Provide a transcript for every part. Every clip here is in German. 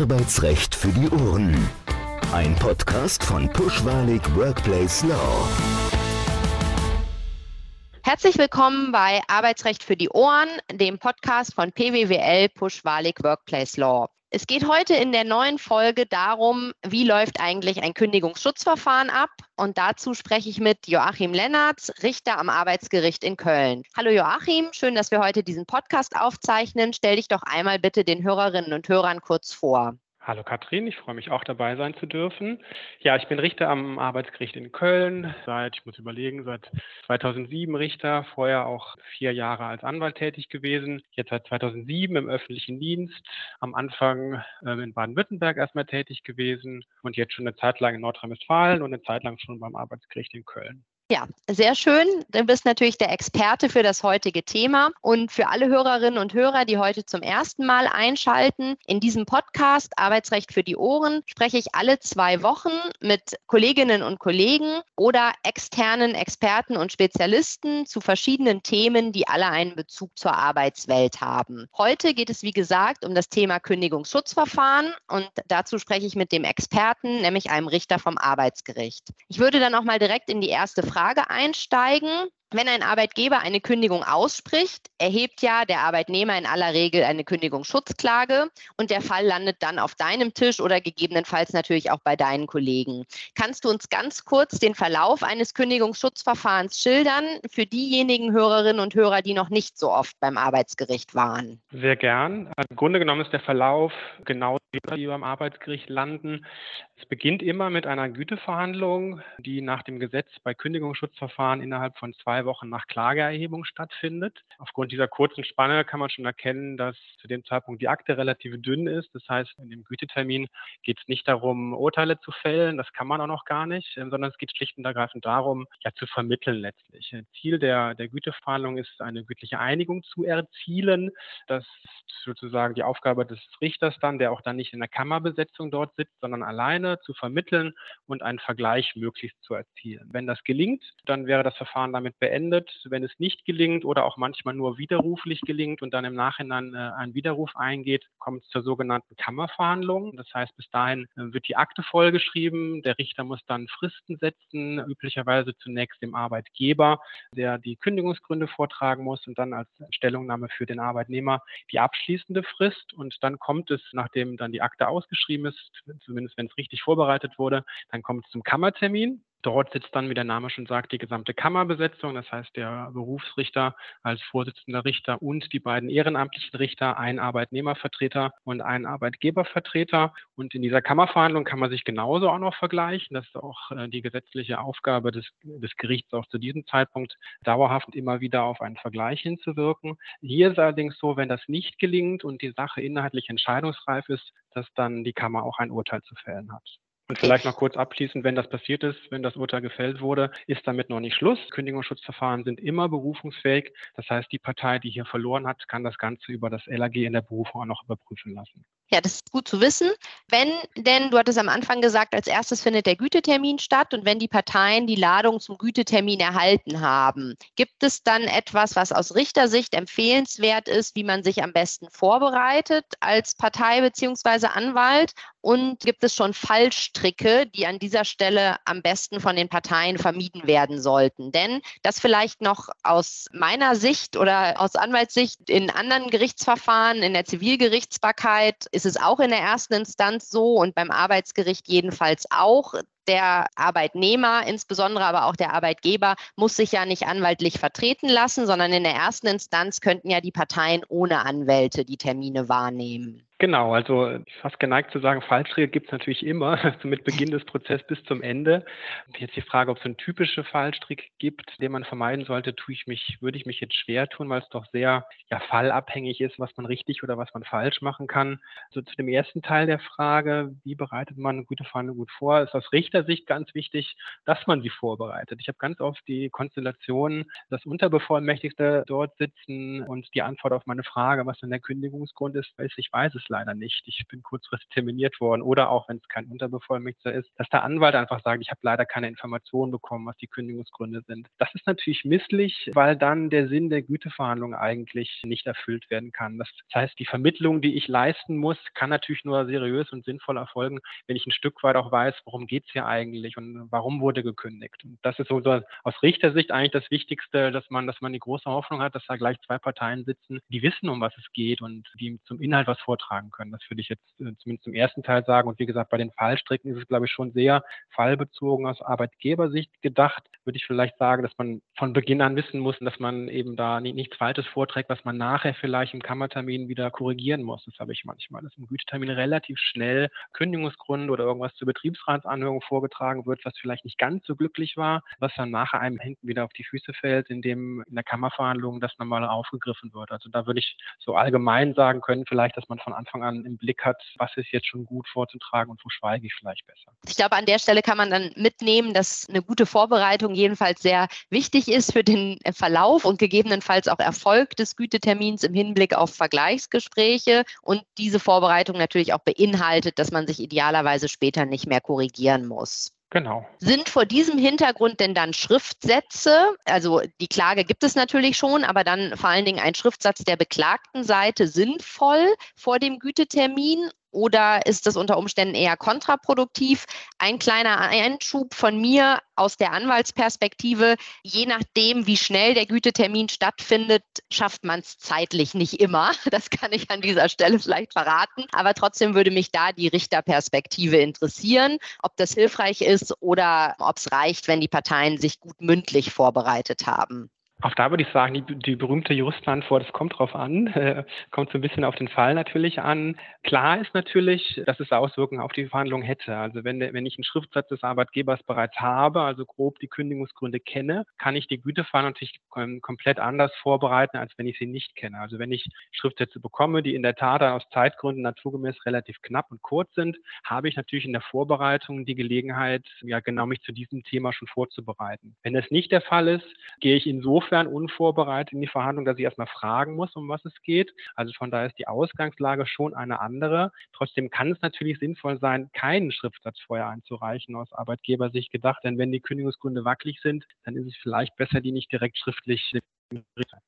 Arbeitsrecht für die Ohren. Ein Podcast von Pushwalig Workplace Law. Herzlich willkommen bei Arbeitsrecht für die Ohren, dem Podcast von PWWL Pushwalig Workplace Law. Es geht heute in der neuen Folge darum, wie läuft eigentlich ein Kündigungsschutzverfahren ab? Und dazu spreche ich mit Joachim Lennertz, Richter am Arbeitsgericht in Köln. Hallo Joachim, schön, dass wir heute diesen Podcast aufzeichnen. Stell dich doch einmal bitte den Hörerinnen und Hörern kurz vor. Hallo Katrin, ich freue mich auch dabei sein zu dürfen. Ja, ich bin Richter am Arbeitsgericht in Köln, seit, ich muss überlegen, seit 2007 Richter, vorher auch vier Jahre als Anwalt tätig gewesen, jetzt seit 2007 im öffentlichen Dienst, am Anfang äh, in Baden-Württemberg erstmal tätig gewesen und jetzt schon eine Zeit lang in Nordrhein-Westfalen und eine Zeit lang schon beim Arbeitsgericht in Köln. Ja, sehr schön. Du bist natürlich der Experte für das heutige Thema. Und für alle Hörerinnen und Hörer, die heute zum ersten Mal einschalten, in diesem Podcast Arbeitsrecht für die Ohren spreche ich alle zwei Wochen mit Kolleginnen und Kollegen oder externen Experten und Spezialisten zu verschiedenen Themen, die alle einen Bezug zur Arbeitswelt haben. Heute geht es, wie gesagt, um das Thema Kündigungsschutzverfahren und dazu spreche ich mit dem Experten, nämlich einem Richter vom Arbeitsgericht. Ich würde dann auch mal direkt in die erste Frage Frage einsteigen. Wenn ein Arbeitgeber eine Kündigung ausspricht, erhebt ja der Arbeitnehmer in aller Regel eine Kündigungsschutzklage und der Fall landet dann auf deinem Tisch oder gegebenenfalls natürlich auch bei deinen Kollegen. Kannst du uns ganz kurz den Verlauf eines Kündigungsschutzverfahrens schildern für diejenigen Hörerinnen und Hörer, die noch nicht so oft beim Arbeitsgericht waren? Sehr gern. Im Grunde genommen ist der Verlauf genau wie beim Arbeitsgericht landen. Es beginnt immer mit einer Güteverhandlung, die nach dem Gesetz bei Kündigungsschutzverfahren innerhalb von zwei Wochen nach Klageerhebung stattfindet. Aufgrund dieser kurzen Spanne kann man schon erkennen, dass zu dem Zeitpunkt die Akte relativ dünn ist. Das heißt, in dem Gütetermin geht es nicht darum, Urteile zu fällen, das kann man auch noch gar nicht, ähm, sondern es geht schlicht und ergreifend darum, ja zu vermitteln letztlich. Ziel der, der Güteverhandlung ist, eine gütliche Einigung zu erzielen. Das ist sozusagen die Aufgabe des Richters dann, der auch dann nicht in der Kammerbesetzung dort sitzt, sondern alleine zu vermitteln und einen Vergleich möglichst zu erzielen. Wenn das gelingt, dann wäre das Verfahren damit beendet. Wenn es nicht gelingt oder auch manchmal nur widerruflich gelingt und dann im Nachhinein äh, ein Widerruf eingeht, kommt es zur sogenannten Kammerverhandlung. Das heißt, bis dahin äh, wird die Akte vollgeschrieben. Der Richter muss dann Fristen setzen, üblicherweise zunächst dem Arbeitgeber, der die Kündigungsgründe vortragen muss und dann als Stellungnahme für den Arbeitnehmer die abschließende Frist. Und dann kommt es, nachdem dann die Akte ausgeschrieben ist, zumindest wenn es richtig vorbereitet wurde, dann kommt es zum Kammertermin. Dort sitzt dann, wie der Name schon sagt, die gesamte Kammerbesetzung, das heißt der Berufsrichter als Vorsitzender Richter und die beiden ehrenamtlichen Richter, ein Arbeitnehmervertreter und ein Arbeitgebervertreter. Und in dieser Kammerverhandlung kann man sich genauso auch noch vergleichen. Das ist auch äh, die gesetzliche Aufgabe des, des Gerichts, auch zu diesem Zeitpunkt dauerhaft immer wieder auf einen Vergleich hinzuwirken. Hier ist allerdings so, wenn das nicht gelingt und die Sache inhaltlich entscheidungsreif ist, dass dann die Kammer auch ein Urteil zu fällen hat. Und vielleicht noch kurz abschließend, wenn das passiert ist, wenn das Urteil gefällt wurde, ist damit noch nicht Schluss. Kündigungsschutzverfahren sind immer berufungsfähig. Das heißt, die Partei, die hier verloren hat, kann das Ganze über das LAG in der Berufung auch noch überprüfen lassen. Ja, das ist gut zu wissen. Wenn denn, du hattest am Anfang gesagt, als erstes findet der Gütetermin statt und wenn die Parteien die Ladung zum Gütetermin erhalten haben, gibt es dann etwas, was aus Richtersicht empfehlenswert ist, wie man sich am besten vorbereitet als Partei bzw. Anwalt? Und gibt es schon Fallstricke, die an dieser Stelle am besten von den Parteien vermieden werden sollten? Denn das vielleicht noch aus meiner Sicht oder aus Anwaltssicht in anderen Gerichtsverfahren, in der Zivilgerichtsbarkeit ist es auch in der ersten Instanz so und beim Arbeitsgericht jedenfalls auch, der Arbeitnehmer, insbesondere aber auch der Arbeitgeber, muss sich ja nicht anwaltlich vertreten lassen, sondern in der ersten Instanz könnten ja die Parteien ohne Anwälte die Termine wahrnehmen. Genau, also fast geneigt zu sagen, Fallstricke gibt es natürlich immer, mit Beginn des Prozesses bis zum Ende. Jetzt die Frage, ob es einen typischen Fallstrick gibt, den man vermeiden sollte, tue ich mich, würde ich mich jetzt schwer tun, weil es doch sehr ja, fallabhängig ist, was man richtig oder was man falsch machen kann. Also zu dem ersten Teil der Frage, wie bereitet man eine gute Verhandlung gut vor, ist aus Richtersicht ganz wichtig, dass man sie vorbereitet. Ich habe ganz oft die Konstellation, dass Unterbevollmächtigte dort sitzen und die Antwort auf meine Frage, was denn der Kündigungsgrund ist, weiß ich weiß es leider nicht. Ich bin kurzfristig terminiert worden oder auch, wenn es kein Unterbevollmächtigter ist, dass der Anwalt einfach sagt, ich habe leider keine Informationen bekommen, was die Kündigungsgründe sind. Das ist natürlich misslich, weil dann der Sinn der Güteverhandlung eigentlich nicht erfüllt werden kann. Das heißt, die Vermittlung, die ich leisten muss, kann natürlich nur seriös und sinnvoll erfolgen, wenn ich ein Stück weit auch weiß, worum geht es hier eigentlich und warum wurde gekündigt. Und das ist so, so aus Richtersicht eigentlich das Wichtigste, dass man, dass man die große Hoffnung hat, dass da gleich zwei Parteien sitzen, die wissen, um was es geht und die zum Inhalt was vortragen können. Das würde ich jetzt äh, zumindest zum ersten Teil sagen. Und wie gesagt, bei den Fallstricken ist es, glaube ich, schon sehr fallbezogen aus Arbeitgebersicht gedacht. Würde ich vielleicht sagen, dass man von Beginn an wissen muss, dass man eben da nichts Falsches vorträgt, was man nachher vielleicht im Kammertermin wieder korrigieren muss. Das habe ich manchmal, dass im Gütetermin relativ schnell Kündigungsgründe oder irgendwas zur Betriebsratsanhörung vorgetragen wird, was vielleicht nicht ganz so glücklich war, was dann nachher einem hinten wieder auf die Füße fällt, indem in der Kammerverhandlung das nochmal aufgegriffen wird. Also da würde ich so allgemein sagen können, vielleicht, dass man von Anfang an im Blick hat, was ist jetzt schon gut vorzutragen und wo schweige ich vielleicht besser. Ich glaube, an der Stelle kann man dann mitnehmen, dass eine gute Vorbereitung jedenfalls sehr wichtig ist für den Verlauf und gegebenenfalls auch Erfolg des Gütetermins im Hinblick auf Vergleichsgespräche und diese Vorbereitung natürlich auch beinhaltet, dass man sich idealerweise später nicht mehr korrigieren muss. Genau. Sind vor diesem Hintergrund denn dann Schriftsätze, also die Klage gibt es natürlich schon, aber dann vor allen Dingen ein Schriftsatz der beklagten Seite sinnvoll vor dem Gütetermin oder ist das unter Umständen eher kontraproduktiv? Ein kleiner Einschub von mir aus der Anwaltsperspektive. Je nachdem, wie schnell der Gütetermin stattfindet, schafft man es zeitlich nicht immer. Das kann ich an dieser Stelle vielleicht verraten. Aber trotzdem würde mich da die Richterperspektive interessieren, ob das hilfreich ist oder ob es reicht, wenn die Parteien sich gut mündlich vorbereitet haben. Auch da würde ich sagen, die, die berühmte Juristenantwort, es kommt drauf an, äh, kommt so ein bisschen auf den Fall natürlich an. Klar ist natürlich, dass es Auswirkungen auf die Verhandlung hätte. Also wenn, wenn ich einen Schriftsatz des Arbeitgebers bereits habe, also grob die Kündigungsgründe kenne, kann ich die Güteverhandlung natürlich ähm, komplett anders vorbereiten, als wenn ich sie nicht kenne. Also wenn ich Schriftsätze bekomme, die in der Tat aus Zeitgründen naturgemäß relativ knapp und kurz sind, habe ich natürlich in der Vorbereitung die Gelegenheit, ja genau mich zu diesem Thema schon vorzubereiten. Wenn das nicht der Fall ist, gehe ich insofern insofern unvorbereitet in die Verhandlung, dass ich erstmal fragen muss, um was es geht. Also von daher ist die Ausgangslage schon eine andere. Trotzdem kann es natürlich sinnvoll sein, keinen Schriftsatz vorher einzureichen aus Arbeitgebersicht gedacht, denn wenn die Kündigungsgründe wackelig sind, dann ist es vielleicht besser, die nicht direkt schriftlich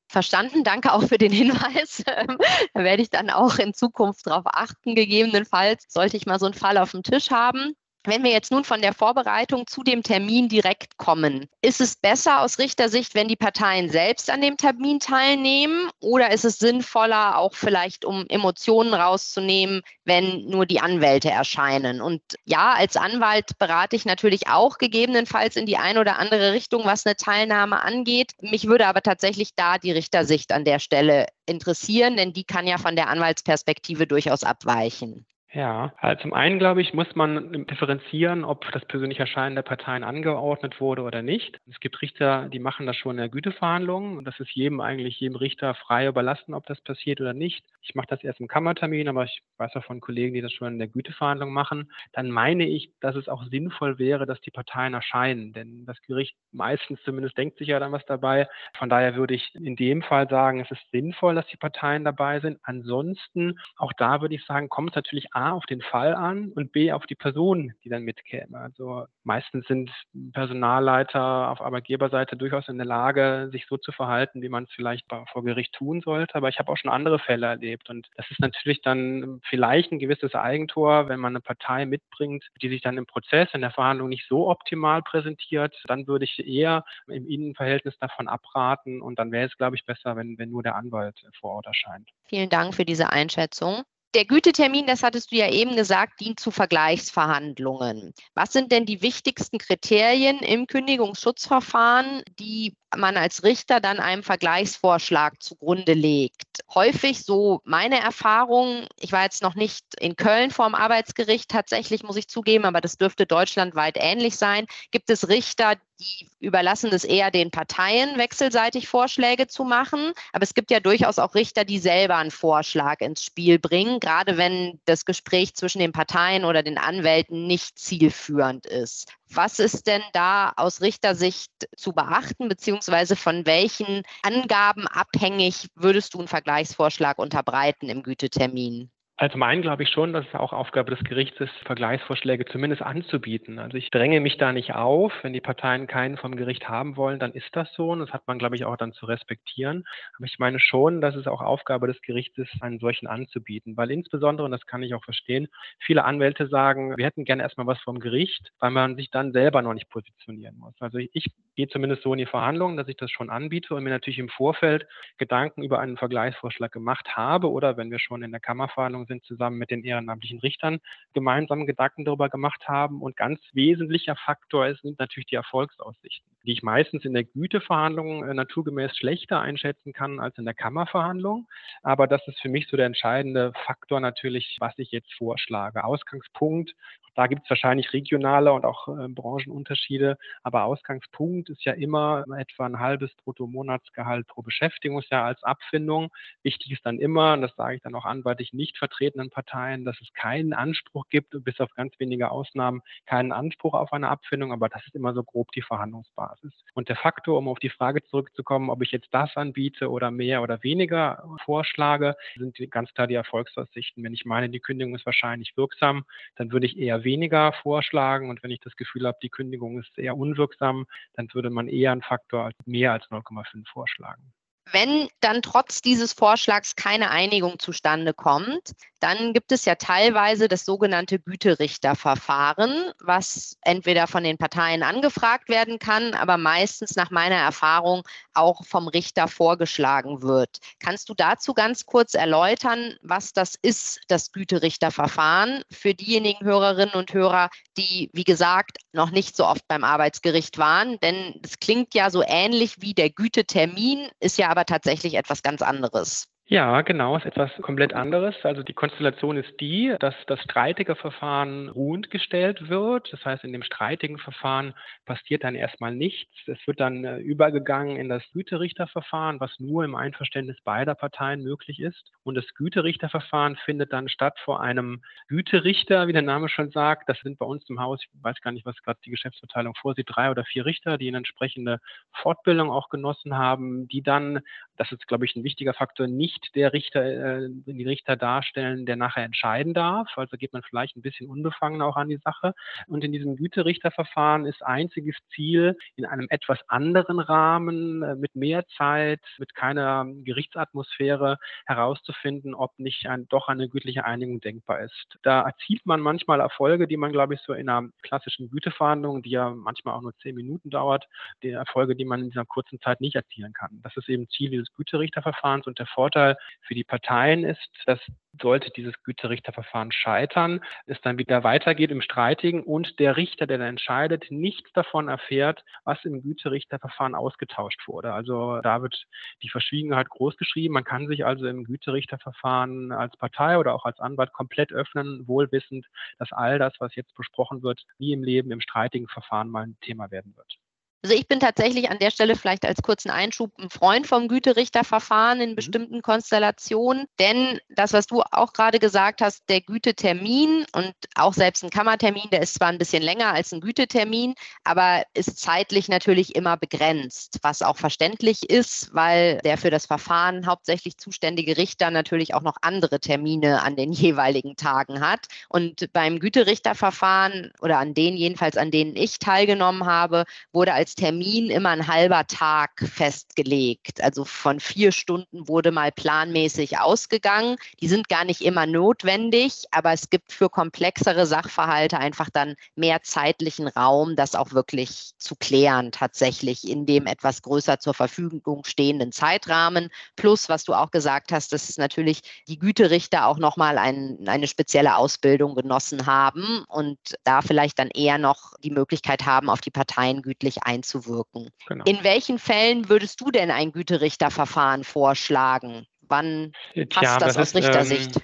Verstanden, danke auch für den Hinweis. da werde ich dann auch in Zukunft darauf achten, gegebenenfalls sollte ich mal so einen Fall auf dem Tisch haben. Wenn wir jetzt nun von der Vorbereitung zu dem Termin direkt kommen, ist es besser aus Richtersicht, wenn die Parteien selbst an dem Termin teilnehmen oder ist es sinnvoller, auch vielleicht um Emotionen rauszunehmen, wenn nur die Anwälte erscheinen? Und ja, als Anwalt berate ich natürlich auch gegebenenfalls in die eine oder andere Richtung, was eine Teilnahme angeht. Mich würde aber tatsächlich da die Richtersicht an der Stelle interessieren, denn die kann ja von der Anwaltsperspektive durchaus abweichen. Ja, also zum einen glaube ich, muss man differenzieren, ob das persönliche Erscheinen der Parteien angeordnet wurde oder nicht. Es gibt Richter, die machen das schon in der Güteverhandlung und das ist jedem eigentlich, jedem Richter frei überlassen, ob das passiert oder nicht. Ich mache das erst im Kammertermin, aber ich weiß auch von Kollegen, die das schon in der Güteverhandlung machen. Dann meine ich, dass es auch sinnvoll wäre, dass die Parteien erscheinen, denn das Gericht meistens zumindest denkt sich ja dann was dabei. Von daher würde ich in dem Fall sagen, es ist sinnvoll, dass die Parteien dabei sind. Ansonsten, auch da würde ich sagen, kommt es natürlich A auf den Fall an und B auf die Person, die dann mitkäme. Also meistens sind Personalleiter auf Arbeitgeberseite durchaus in der Lage, sich so zu verhalten, wie man es vielleicht vor Gericht tun sollte. Aber ich habe auch schon andere Fälle erlebt. Und das ist natürlich dann vielleicht ein gewisses Eigentor, wenn man eine Partei mitbringt, die sich dann im Prozess, in der Verhandlung nicht so optimal präsentiert. Dann würde ich eher im Innenverhältnis davon abraten. Und dann wäre es, glaube ich, besser, wenn, wenn nur der Anwalt vor Ort erscheint. Vielen Dank für diese Einschätzung. Der Gütetermin, das hattest du ja eben gesagt, dient zu Vergleichsverhandlungen. Was sind denn die wichtigsten Kriterien im Kündigungsschutzverfahren, die man als Richter dann einem Vergleichsvorschlag zugrunde legt? Häufig, so meine Erfahrung, ich war jetzt noch nicht in Köln vor dem Arbeitsgericht, tatsächlich muss ich zugeben, aber das dürfte deutschlandweit ähnlich sein, gibt es Richter, die überlassen es eher den Parteien, wechselseitig Vorschläge zu machen. Aber es gibt ja durchaus auch Richter, die selber einen Vorschlag ins Spiel bringen, gerade wenn das Gespräch zwischen den Parteien oder den Anwälten nicht zielführend ist. Was ist denn da aus Richtersicht zu beachten, beziehungsweise von welchen Angaben abhängig würdest du einen Vergleichsvorschlag unterbreiten im Gütetermin? Also meinen glaube ich schon, dass es auch Aufgabe des Gerichts ist, Vergleichsvorschläge zumindest anzubieten. Also ich dränge mich da nicht auf. Wenn die Parteien keinen vom Gericht haben wollen, dann ist das so und das hat man, glaube ich, auch dann zu respektieren. Aber ich meine schon, dass es auch Aufgabe des Gerichts ist, einen solchen anzubieten, weil insbesondere, und das kann ich auch verstehen, viele Anwälte sagen, wir hätten gerne erstmal was vom Gericht, weil man sich dann selber noch nicht positionieren muss. Also ich gehe zumindest so in die Verhandlungen, dass ich das schon anbiete und mir natürlich im Vorfeld Gedanken über einen Vergleichsvorschlag gemacht habe oder wenn wir schon in der Kammerverhandlung sind, zusammen mit den ehrenamtlichen Richtern gemeinsam Gedanken darüber gemacht haben. Und ganz wesentlicher Faktor sind natürlich die Erfolgsaussichten, die ich meistens in der Güteverhandlung äh, naturgemäß schlechter einschätzen kann als in der Kammerverhandlung. Aber das ist für mich so der entscheidende Faktor natürlich, was ich jetzt vorschlage. Ausgangspunkt da gibt es wahrscheinlich regionale und auch äh, Branchenunterschiede, aber Ausgangspunkt ist ja immer etwa ein halbes Bruttomonatsgehalt pro Beschäftigungsjahr als Abfindung. Wichtig ist dann immer, und das sage ich dann auch anwaltlich nicht vertretenen Parteien, dass es keinen Anspruch gibt, bis auf ganz wenige Ausnahmen, keinen Anspruch auf eine Abfindung, aber das ist immer so grob die Verhandlungsbasis. Und der Faktor, um auf die Frage zurückzukommen, ob ich jetzt das anbiete oder mehr oder weniger vorschlage, sind ganz klar die Erfolgsaussichten. Wenn ich meine, die Kündigung ist wahrscheinlich wirksam, dann würde ich eher weniger vorschlagen. Und wenn ich das Gefühl habe, die Kündigung ist eher unwirksam, dann würde man eher einen Faktor mehr als 0,5 vorschlagen. Wenn dann trotz dieses Vorschlags keine Einigung zustande kommt, dann gibt es ja teilweise das sogenannte Güterichterverfahren, was entweder von den Parteien angefragt werden kann, aber meistens nach meiner Erfahrung auch vom Richter vorgeschlagen wird. Kannst du dazu ganz kurz erläutern, was das ist, das Güterichterverfahren, für diejenigen Hörerinnen und Hörer, die, wie gesagt, noch nicht so oft beim Arbeitsgericht waren? Denn es klingt ja so ähnlich wie der Gütetermin, ist ja aber tatsächlich etwas ganz anderes. Ja, genau, ist etwas komplett anderes. Also die Konstellation ist die, dass das streitige Verfahren ruhend gestellt wird. Das heißt, in dem streitigen Verfahren passiert dann erstmal nichts. Es wird dann äh, übergegangen in das Güterichterverfahren, was nur im Einverständnis beider Parteien möglich ist. Und das Güterichterverfahren findet dann statt vor einem Güterichter, wie der Name schon sagt. Das sind bei uns im Haus, ich weiß gar nicht, was gerade die Geschäftsverteilung vorsieht, drei oder vier Richter, die eine entsprechende Fortbildung auch genossen haben, die dann, das ist, glaube ich, ein wichtiger Faktor, nicht nicht der Richter, äh, die Richter darstellen, der nachher entscheiden darf. Also geht man vielleicht ein bisschen unbefangen auch an die Sache. Und in diesem Güterichterverfahren ist einziges Ziel, in einem etwas anderen Rahmen, äh, mit mehr Zeit, mit keiner Gerichtsatmosphäre herauszufinden, ob nicht ein, doch eine gütliche Einigung denkbar ist. Da erzielt man manchmal Erfolge, die man, glaube ich, so in einer klassischen Güteverhandlung, die ja manchmal auch nur zehn Minuten dauert, die Erfolge, die man in dieser kurzen Zeit nicht erzielen kann. Das ist eben Ziel dieses Güterichterverfahrens und der Vorteil Vorteil für die Parteien ist, dass sollte dieses Güterichterverfahren scheitern, es dann wieder weitergeht im Streitigen und der Richter, der dann entscheidet, nichts davon erfährt, was im Güterichterverfahren ausgetauscht wurde. Also da wird die Verschwiegenheit groß geschrieben. Man kann sich also im Güterichterverfahren als Partei oder auch als Anwalt komplett öffnen, wohlwissend, dass all das, was jetzt besprochen wird, wie im Leben im streitigen Verfahren mal ein Thema werden wird. Also ich bin tatsächlich an der Stelle vielleicht als kurzen Einschub ein Freund vom Güterichterverfahren in mhm. bestimmten Konstellationen, denn das, was du auch gerade gesagt hast, der Gütetermin und auch selbst ein Kammertermin, der ist zwar ein bisschen länger als ein Gütetermin, aber ist zeitlich natürlich immer begrenzt, was auch verständlich ist, weil der für das Verfahren hauptsächlich zuständige Richter natürlich auch noch andere Termine an den jeweiligen Tagen hat. Und beim Güterichterverfahren oder an denen jedenfalls, an denen ich teilgenommen habe, wurde als als Termin immer ein halber Tag festgelegt. Also von vier Stunden wurde mal planmäßig ausgegangen. Die sind gar nicht immer notwendig, aber es gibt für komplexere Sachverhalte einfach dann mehr zeitlichen Raum, das auch wirklich zu klären, tatsächlich in dem etwas größer zur Verfügung stehenden Zeitrahmen. Plus, was du auch gesagt hast, dass es natürlich die Güterichter auch nochmal ein, eine spezielle Ausbildung genossen haben und da vielleicht dann eher noch die Möglichkeit haben, auf die Parteien gütlich einzugehen einzuwirken. Genau. In welchen Fällen würdest du denn ein Güterichterverfahren vorschlagen? Wann passt Tja, das, das, aus ist, Richtersicht? Ähm,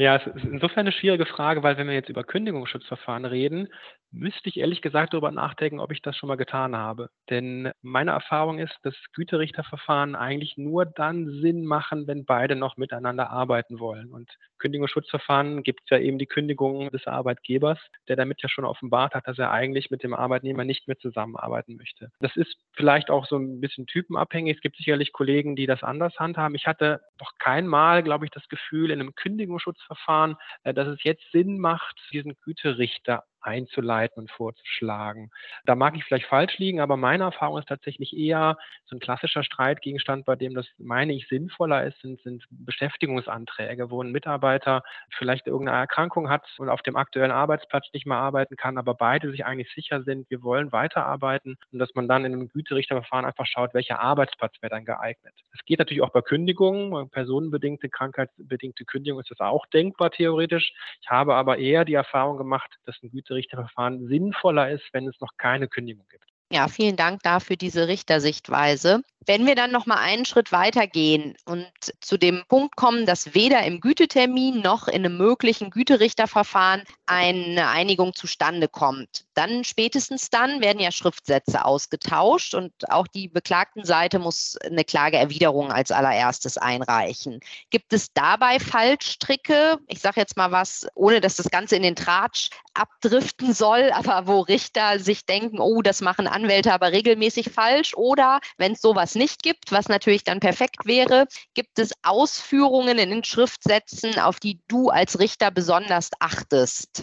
ja, es ist insofern eine schwierige Frage, weil wenn wir jetzt über Kündigungsschutzverfahren reden, müsste ich ehrlich gesagt darüber nachdenken, ob ich das schon mal getan habe. Denn meine Erfahrung ist, dass Güterichterverfahren eigentlich nur dann Sinn machen, wenn beide noch miteinander arbeiten wollen. Und Kündigungsschutzverfahren gibt es ja eben die Kündigung des Arbeitgebers, der damit ja schon offenbart hat, dass er eigentlich mit dem Arbeitnehmer nicht mehr zusammenarbeiten möchte. Das ist vielleicht auch so ein bisschen typenabhängig. Es gibt sicherlich Kollegen, die das anders handhaben. Ich hatte noch kein Mal, glaube ich, das Gefühl, in einem Kündigungsschutzverfahren Güterichtsverfahren, äh, dass es jetzt Sinn macht, diesen Güterichter einzuleiten und vorzuschlagen. Da mag ich vielleicht falsch liegen, aber meine Erfahrung ist tatsächlich eher so ein klassischer Streitgegenstand, bei dem das, meine ich, sinnvoller ist, sind, sind Beschäftigungsanträge, wo ein Mitarbeiter vielleicht irgendeine Erkrankung hat und auf dem aktuellen Arbeitsplatz nicht mehr arbeiten kann, aber beide sich eigentlich sicher sind, wir wollen weiterarbeiten und dass man dann in einem Güterichterverfahren einfach schaut, welcher Arbeitsplatz wäre dann geeignet. Es geht natürlich auch bei Kündigungen, personenbedingte, krankheitsbedingte Kündigung ist das auch denkbar theoretisch. Ich habe aber eher die Erfahrung gemacht, dass ein Güter Richterverfahren sinnvoller ist, wenn es noch keine Kündigung gibt. Ja, vielen Dank dafür diese Richtersichtweise. Wenn wir dann noch mal einen Schritt weiter gehen und zu dem Punkt kommen, dass weder im Gütetermin noch in einem möglichen Güterichterverfahren eine Einigung zustande kommt, dann spätestens dann werden ja Schriftsätze ausgetauscht und auch die beklagten Seite muss eine Klageerwiderung als allererstes einreichen. Gibt es dabei Fallstricke? Ich sage jetzt mal was, ohne dass das Ganze in den Tratsch abdriften soll, aber wo Richter sich denken, oh, das machen Anwälte aber regelmäßig falsch oder wenn es sowas nicht gibt, was natürlich dann perfekt wäre, gibt es Ausführungen in den Schriftsätzen, auf die du als Richter besonders achtest?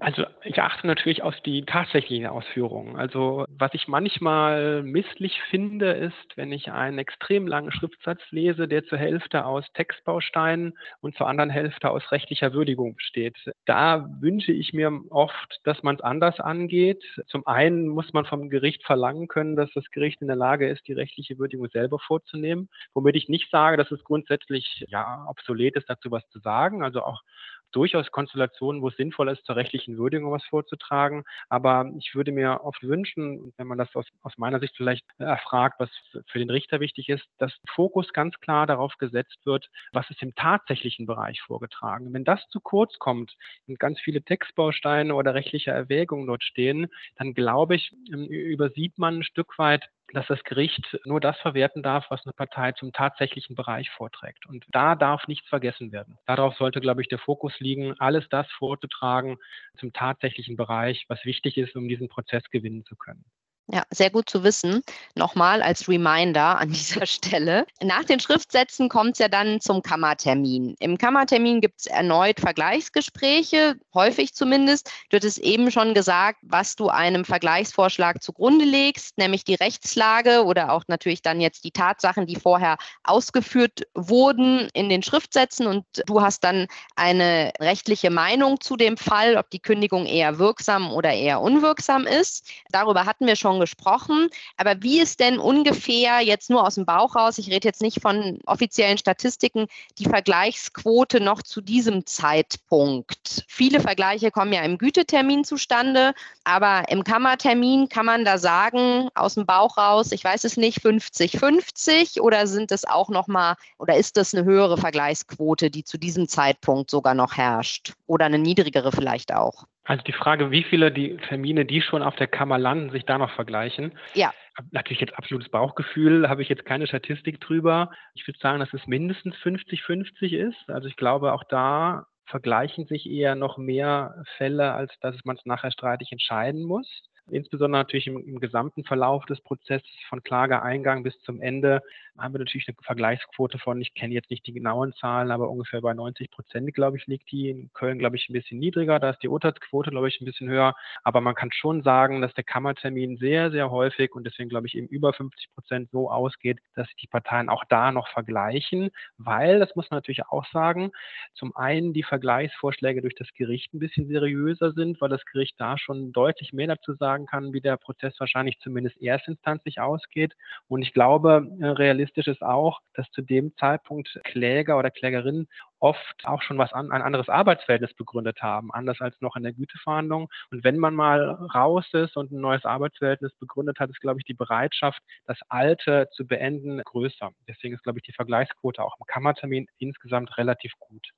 Also ich achte natürlich auf die tatsächlichen Ausführungen. Also was ich manchmal misslich finde, ist, wenn ich einen extrem langen Schriftsatz lese, der zur Hälfte aus Textbausteinen und zur anderen Hälfte aus rechtlicher Würdigung besteht. Da wünsche ich mir oft, dass man es anders angeht. Zum einen muss man vom Gericht verlangen können, dass das Gericht in der Lage ist, die rechtliche Würdigung selber vorzunehmen, womit ich nicht sage, dass es grundsätzlich ja obsolet ist, dazu was zu sagen. Also auch durchaus Konstellationen, wo es sinnvoll ist, zur rechtlichen Würdigung was vorzutragen. Aber ich würde mir oft wünschen, wenn man das aus, aus meiner Sicht vielleicht erfragt, was für den Richter wichtig ist, dass Fokus ganz klar darauf gesetzt wird, was ist im tatsächlichen Bereich vorgetragen. Wenn das zu kurz kommt und ganz viele Textbausteine oder rechtliche Erwägungen dort stehen, dann glaube ich, ähm, übersieht man ein Stück weit dass das Gericht nur das verwerten darf, was eine Partei zum tatsächlichen Bereich vorträgt. Und da darf nichts vergessen werden. Darauf sollte, glaube ich, der Fokus liegen, alles das vorzutragen zum tatsächlichen Bereich, was wichtig ist, um diesen Prozess gewinnen zu können. Ja, sehr gut zu wissen. Nochmal als Reminder an dieser Stelle. Nach den Schriftsätzen kommt es ja dann zum Kammertermin. Im Kammertermin gibt es erneut Vergleichsgespräche, häufig zumindest. Du hattest eben schon gesagt, was du einem Vergleichsvorschlag zugrunde legst, nämlich die Rechtslage oder auch natürlich dann jetzt die Tatsachen, die vorher ausgeführt wurden in den Schriftsätzen. Und du hast dann eine rechtliche Meinung zu dem Fall, ob die Kündigung eher wirksam oder eher unwirksam ist. Darüber hatten wir schon gesprochen. Aber wie ist denn ungefähr jetzt nur aus dem Bauch raus, ich rede jetzt nicht von offiziellen Statistiken, die Vergleichsquote noch zu diesem Zeitpunkt? Viele Vergleiche kommen ja im Gütetermin zustande, aber im Kammertermin kann man da sagen, aus dem Bauch raus, ich weiß es nicht, 50-50 oder sind es auch nochmal, oder ist das eine höhere Vergleichsquote, die zu diesem Zeitpunkt sogar noch herrscht? Oder eine niedrigere vielleicht auch? Also die Frage, wie viele die Termine, die schon auf der Kammer landen, sich da noch vergleichen. Ja. Natürlich jetzt absolutes Bauchgefühl, habe ich jetzt keine Statistik drüber. Ich würde sagen, dass es mindestens 50-50 ist. Also ich glaube, auch da vergleichen sich eher noch mehr Fälle, als dass man es nachher streitig entscheiden muss. Insbesondere natürlich im, im, gesamten Verlauf des Prozesses von Klageeingang bis zum Ende haben wir natürlich eine Vergleichsquote von, ich kenne jetzt nicht die genauen Zahlen, aber ungefähr bei 90 Prozent, glaube ich, liegt die. In Köln, glaube ich, ein bisschen niedriger. Da ist die Urteilsquote, glaube ich, ein bisschen höher. Aber man kann schon sagen, dass der Kammertermin sehr, sehr häufig und deswegen, glaube ich, eben über 50 Prozent so ausgeht, dass die Parteien auch da noch vergleichen, weil, das muss man natürlich auch sagen, zum einen die Vergleichsvorschläge durch das Gericht ein bisschen seriöser sind, weil das Gericht da schon deutlich mehr dazu sagen kann, wie der Prozess wahrscheinlich zumindest erstinstanzlich ausgeht. Und ich glaube, äh, realistisch ist auch, dass zu dem Zeitpunkt Kläger oder Klägerinnen oft auch schon was an, ein anderes Arbeitsverhältnis begründet haben, anders als noch in der Güteverhandlung. Und wenn man mal raus ist und ein neues Arbeitsverhältnis begründet hat, ist, glaube ich, die Bereitschaft, das Alte zu beenden, größer. Deswegen ist, glaube ich, die Vergleichsquote auch im Kammertermin insgesamt relativ gut.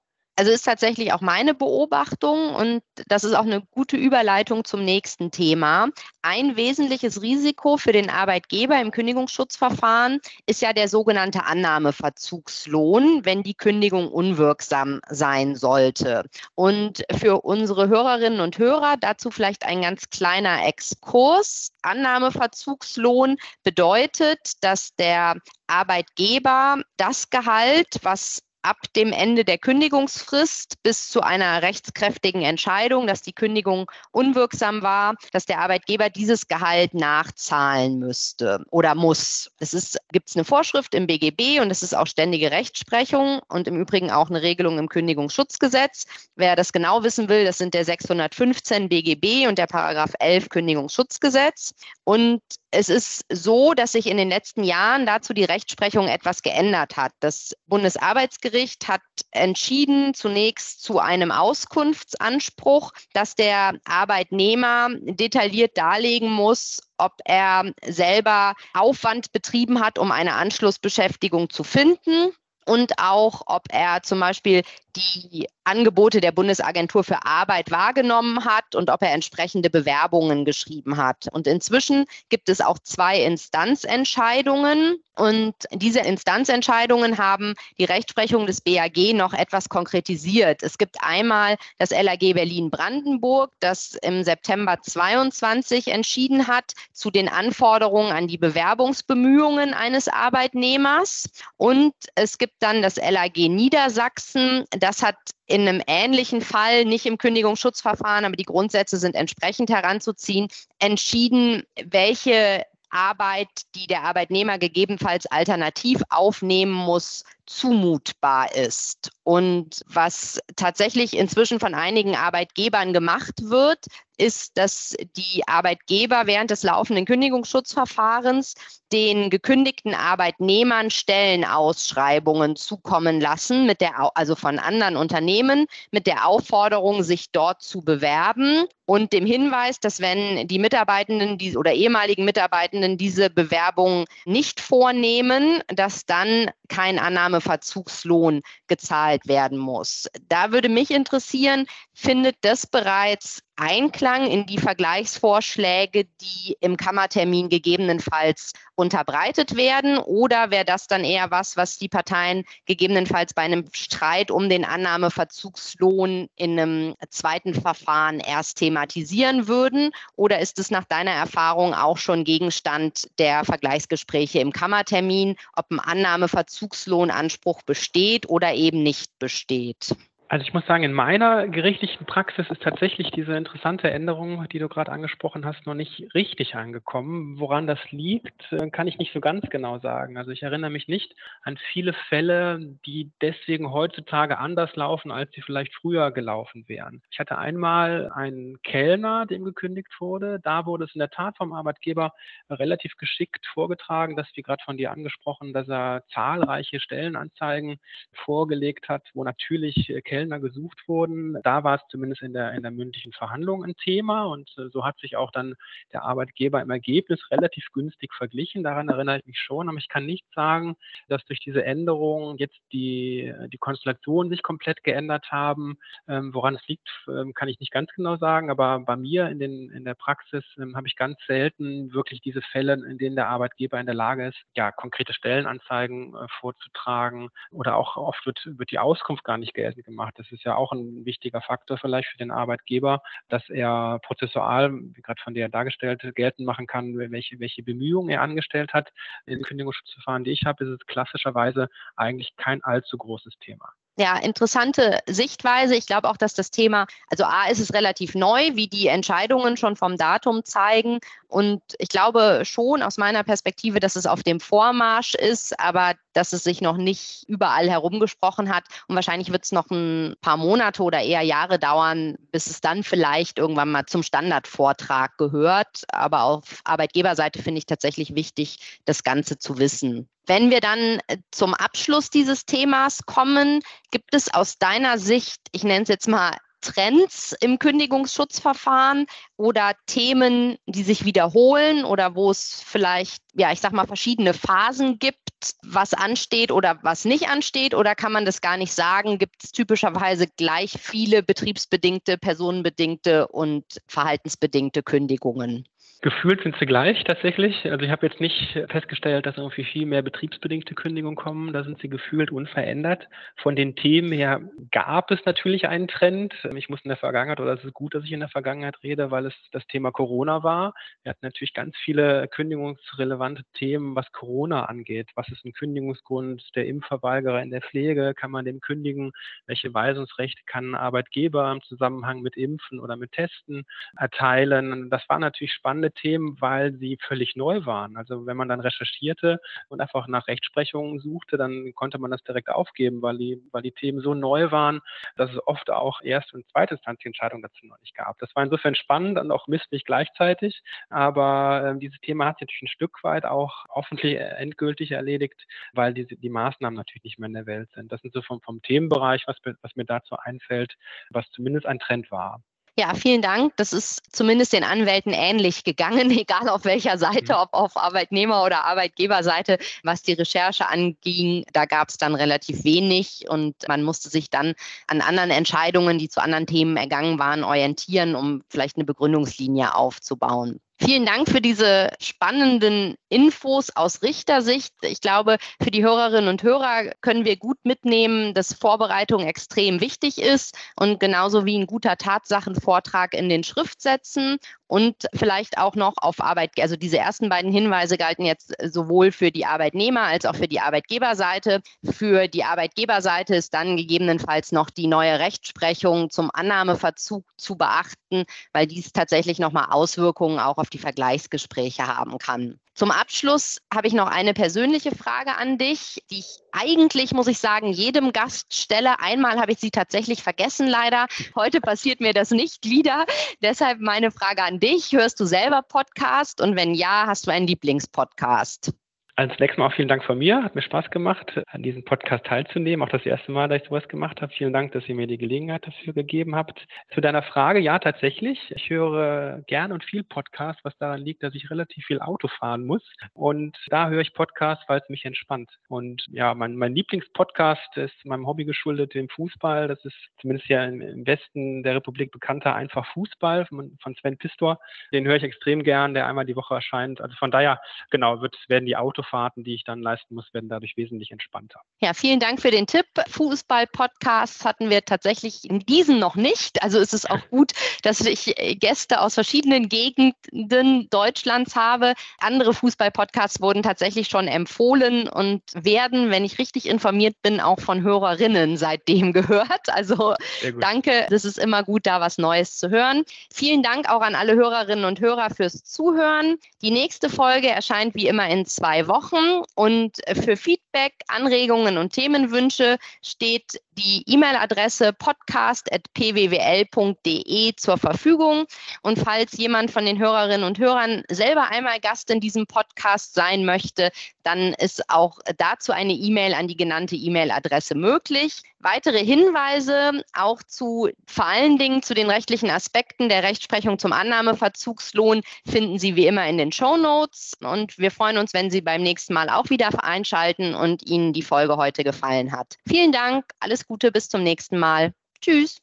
Also ist tatsächlich auch meine Beobachtung und das ist auch eine gute Überleitung zum nächsten Thema. Ein wesentliches Risiko für den Arbeitgeber im Kündigungsschutzverfahren ist ja der sogenannte Annahmeverzugslohn, wenn die Kündigung unwirksam sein sollte. Und für unsere Hörerinnen und Hörer dazu vielleicht ein ganz kleiner Exkurs. Annahmeverzugslohn bedeutet, dass der Arbeitgeber das Gehalt, was ab dem Ende der Kündigungsfrist bis zu einer rechtskräftigen Entscheidung, dass die Kündigung unwirksam war, dass der Arbeitgeber dieses Gehalt nachzahlen müsste oder muss. Es gibt eine Vorschrift im BGB und es ist auch ständige Rechtsprechung und im Übrigen auch eine Regelung im Kündigungsschutzgesetz. Wer das genau wissen will, das sind der 615 BGB und der Paragraph 11 Kündigungsschutzgesetz. Und es ist so, dass sich in den letzten Jahren dazu die Rechtsprechung etwas geändert hat. Das Bundesarbeitsgericht hat entschieden, zunächst zu einem Auskunftsanspruch, dass der Arbeitnehmer detailliert darlegen muss, ob er selber Aufwand betrieben hat, um eine Anschlussbeschäftigung zu finden und auch, ob er zum Beispiel die Angebote der Bundesagentur für Arbeit wahrgenommen hat und ob er entsprechende Bewerbungen geschrieben hat. Und inzwischen gibt es auch zwei Instanzentscheidungen. Und diese Instanzentscheidungen haben die Rechtsprechung des BAG noch etwas konkretisiert. Es gibt einmal das LAG Berlin-Brandenburg, das im September 22 entschieden hat zu den Anforderungen an die Bewerbungsbemühungen eines Arbeitnehmers. Und es gibt dann das LAG Niedersachsen, das hat in einem ähnlichen Fall, nicht im Kündigungsschutzverfahren, aber die Grundsätze sind entsprechend heranzuziehen, entschieden, welche Arbeit, die der Arbeitnehmer gegebenenfalls alternativ aufnehmen muss, zumutbar ist. Und was tatsächlich inzwischen von einigen Arbeitgebern gemacht wird, ist, dass die Arbeitgeber während des laufenden Kündigungsschutzverfahrens den gekündigten Arbeitnehmern Stellenausschreibungen zukommen lassen, mit der, also von anderen Unternehmen, mit der Aufforderung, sich dort zu bewerben und dem Hinweis, dass wenn die Mitarbeitenden die, oder ehemaligen Mitarbeitenden diese Bewerbung nicht vornehmen, dass dann kein Annahmeverzugslohn gezahlt werden muss. Da würde mich interessieren, findet das bereits Einklang in die Vergleichsvorschläge, die im Kammertermin gegebenenfalls unterbreitet werden? Oder wäre das dann eher was, was die Parteien gegebenenfalls bei einem Streit um den Annahmeverzugslohn in einem zweiten Verfahren erst thematisieren würden? Oder ist es nach deiner Erfahrung auch schon Gegenstand der Vergleichsgespräche im Kammertermin, ob ein Annahmeverzugslohnanspruch besteht oder eben nicht besteht? Also ich muss sagen, in meiner gerichtlichen Praxis ist tatsächlich diese interessante Änderung, die du gerade angesprochen hast, noch nicht richtig angekommen. Woran das liegt, äh, kann ich nicht so ganz genau sagen. Also ich erinnere mich nicht an viele Fälle, die deswegen heutzutage anders laufen, als sie vielleicht früher gelaufen wären. Ich hatte einmal einen Kellner, dem gekündigt wurde. Da wurde es in der Tat vom Arbeitgeber relativ geschickt vorgetragen, dass wie gerade von dir angesprochen, dass er zahlreiche Stellenanzeigen vorgelegt hat, wo natürlich Kellner Kellner gesucht wurden. Da war es zumindest in der, in der mündlichen Verhandlung ein Thema und äh, so hat sich auch dann der Arbeitgeber im Ergebnis relativ günstig verglichen. Daran erinnere ich mich schon, aber ich kann nicht sagen, dass durch diese Änderung jetzt die, die Konstellationen sich komplett geändert haben. Ähm, woran es liegt, ähm, kann ich nicht ganz genau sagen, aber bei mir in, den, in der Praxis ähm, habe ich ganz selten wirklich diese Fälle, in denen der Arbeitgeber in der Lage ist, ja, konkrete Stellenanzeigen äh, vorzutragen oder auch oft wird, wird die Auskunft gar nicht geltend gemacht macht. Das ist ja auch ein wichtiger Faktor vielleicht für den Arbeitgeber, dass er prozessual, wie gerade von dir dargestellt, geltend machen kann, welche, welche Bemühungen er angestellt hat. In Kündigungsschutzverfahren, die ich habe, ist es klassischerweise eigentlich kein allzu großes Thema. Ja, interessante Sichtweise. Ich glaube auch, dass das Thema, also A ist es relativ neu, wie die Entscheidungen schon vom Datum zeigen. Und ich glaube schon aus meiner Perspektive, dass es auf dem Vormarsch ist, aber dass es sich noch nicht überall herumgesprochen hat. Und wahrscheinlich wird es noch ein paar Monate oder eher Jahre dauern, bis es dann vielleicht irgendwann mal zum Standardvortrag gehört. Aber auf Arbeitgeberseite finde ich tatsächlich wichtig, das Ganze zu wissen. Wenn wir dann äh, zum Abschluss dieses Themas kommen, gibt es aus deiner Sicht, ich nenne es jetzt mal Trends im Kündigungsschutzverfahren oder Themen, die sich wiederholen oder wo es vielleicht, ja, ich sag mal, verschiedene Phasen gibt, was ansteht oder was nicht ansteht? Oder kann man das gar nicht sagen? Gibt es typischerweise gleich viele betriebsbedingte, personenbedingte und verhaltensbedingte Kündigungen? Gefühlt sind sie gleich tatsächlich. Also ich habe jetzt nicht festgestellt, dass irgendwie viel mehr betriebsbedingte Kündigungen kommen. Da sind sie gefühlt unverändert. Von den Themen her gab es natürlich einen Trend. Ich muss in der Vergangenheit, oder es ist gut, dass ich in der Vergangenheit rede, weil es das Thema Corona war. Wir hatten natürlich ganz viele kündigungsrelevante Themen, was Corona angeht. Was ist ein Kündigungsgrund der Impfverweigerer in der Pflege? Kann man dem kündigen? Welche Weisungsrechte kann ein Arbeitgeber im Zusammenhang mit Impfen oder mit Testen erteilen? Das waren natürlich Themen, weil sie völlig neu waren. Also wenn man dann recherchierte und einfach nach Rechtsprechungen suchte, dann konnte man das direkt aufgeben, weil die, weil die Themen so neu waren, dass es oft auch Erst- und Zweitinstanzentscheidungen dazu noch nicht gab. Das war insofern spannend und auch misslich gleichzeitig. Aber äh, dieses Thema hat sich natürlich ein Stück weit auch hoffentlich endgültig erledigt, weil diese, die Maßnahmen natürlich nicht mehr in der Welt sind. Das sind so vom, vom Themenbereich, was, was mir dazu einfällt, was zumindest ein Trend war. Ja, vielen Dank. Das ist zumindest den Anwälten ähnlich gegangen, egal auf welcher Seite, mhm. ob auf Arbeitnehmer- oder Arbeitgeberseite, was die Recherche anging. Da gab es dann relativ wenig und man musste sich dann an anderen Entscheidungen, die zu anderen Themen ergangen waren, orientieren, um vielleicht eine Begründungslinie aufzubauen. Vielen Dank für diese spannenden Infos aus Richtersicht. Ich glaube, für die Hörerinnen und Hörer können wir gut mitnehmen, dass Vorbereitung extrem wichtig ist und genauso wie ein guter Tatsachenvortrag in den Schriftsätzen und vielleicht auch noch auf Arbeit, also diese ersten beiden Hinweise galten jetzt sowohl für die Arbeitnehmer als auch für die Arbeitgeberseite. Für die Arbeitgeberseite ist dann gegebenenfalls noch die neue Rechtsprechung zum Annahmeverzug zu beachten, weil dies tatsächlich nochmal Auswirkungen auch auf die Vergleichsgespräche haben kann. Zum Abschluss habe ich noch eine persönliche Frage an dich, die ich eigentlich, muss ich sagen, jedem Gast stelle. Einmal habe ich sie tatsächlich vergessen, leider. Heute passiert mir das nicht wieder. Deshalb meine Frage an dich. Hörst du selber Podcast? Und wenn ja, hast du einen Lieblingspodcast? Als nächstes Mal auch vielen Dank von mir. Hat mir Spaß gemacht, an diesem Podcast teilzunehmen. Auch das erste Mal, dass ich sowas gemacht habe. Vielen Dank, dass ihr mir die Gelegenheit dafür gegeben habt. Zu deiner Frage, ja, tatsächlich. Ich höre gern und viel Podcast, was daran liegt, dass ich relativ viel Auto fahren muss. Und da höre ich Podcast, weil es mich entspannt. Und ja, mein, mein Lieblingspodcast ist meinem Hobby geschuldet, dem Fußball. Das ist zumindest ja im Westen der Republik bekannter einfach Fußball von, von Sven Pistor. Den höre ich extrem gern, der einmal die Woche erscheint. Also von daher, genau, wird, werden die Autos Autofahrten, die ich dann leisten muss, werden dadurch wesentlich entspannter. Ja, vielen Dank für den Tipp. Fußball-Podcasts hatten wir tatsächlich in diesen noch nicht. Also ist es auch gut, dass ich Gäste aus verschiedenen Gegenden Deutschlands habe. Andere Fußball-Podcasts wurden tatsächlich schon empfohlen und werden, wenn ich richtig informiert bin, auch von Hörerinnen seitdem gehört. Also danke, das ist immer gut, da was Neues zu hören. Vielen Dank auch an alle Hörerinnen und Hörer fürs Zuhören. Die nächste Folge erscheint wie immer in zwei Wochen. Wochen. Und für Feedback, Anregungen und Themenwünsche steht die E-Mail-Adresse podcast.pwwl.de zur Verfügung. Und falls jemand von den Hörerinnen und Hörern selber einmal Gast in diesem Podcast sein möchte, dann ist auch dazu eine E-Mail an die genannte E-Mail-Adresse möglich. Weitere Hinweise auch zu vor allen Dingen zu den rechtlichen Aspekten der Rechtsprechung zum Annahmeverzugslohn finden Sie wie immer in den Show Notes. Und wir freuen uns, wenn Sie beim nächsten Mal auch wieder einschalten und Ihnen die Folge heute gefallen hat. Vielen Dank, alles Gute, bis zum nächsten Mal. Tschüss.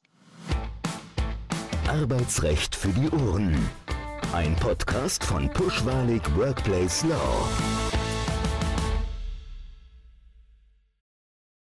Arbeitsrecht für die Ohren. Ein Podcast von Pushwalig Workplace Law.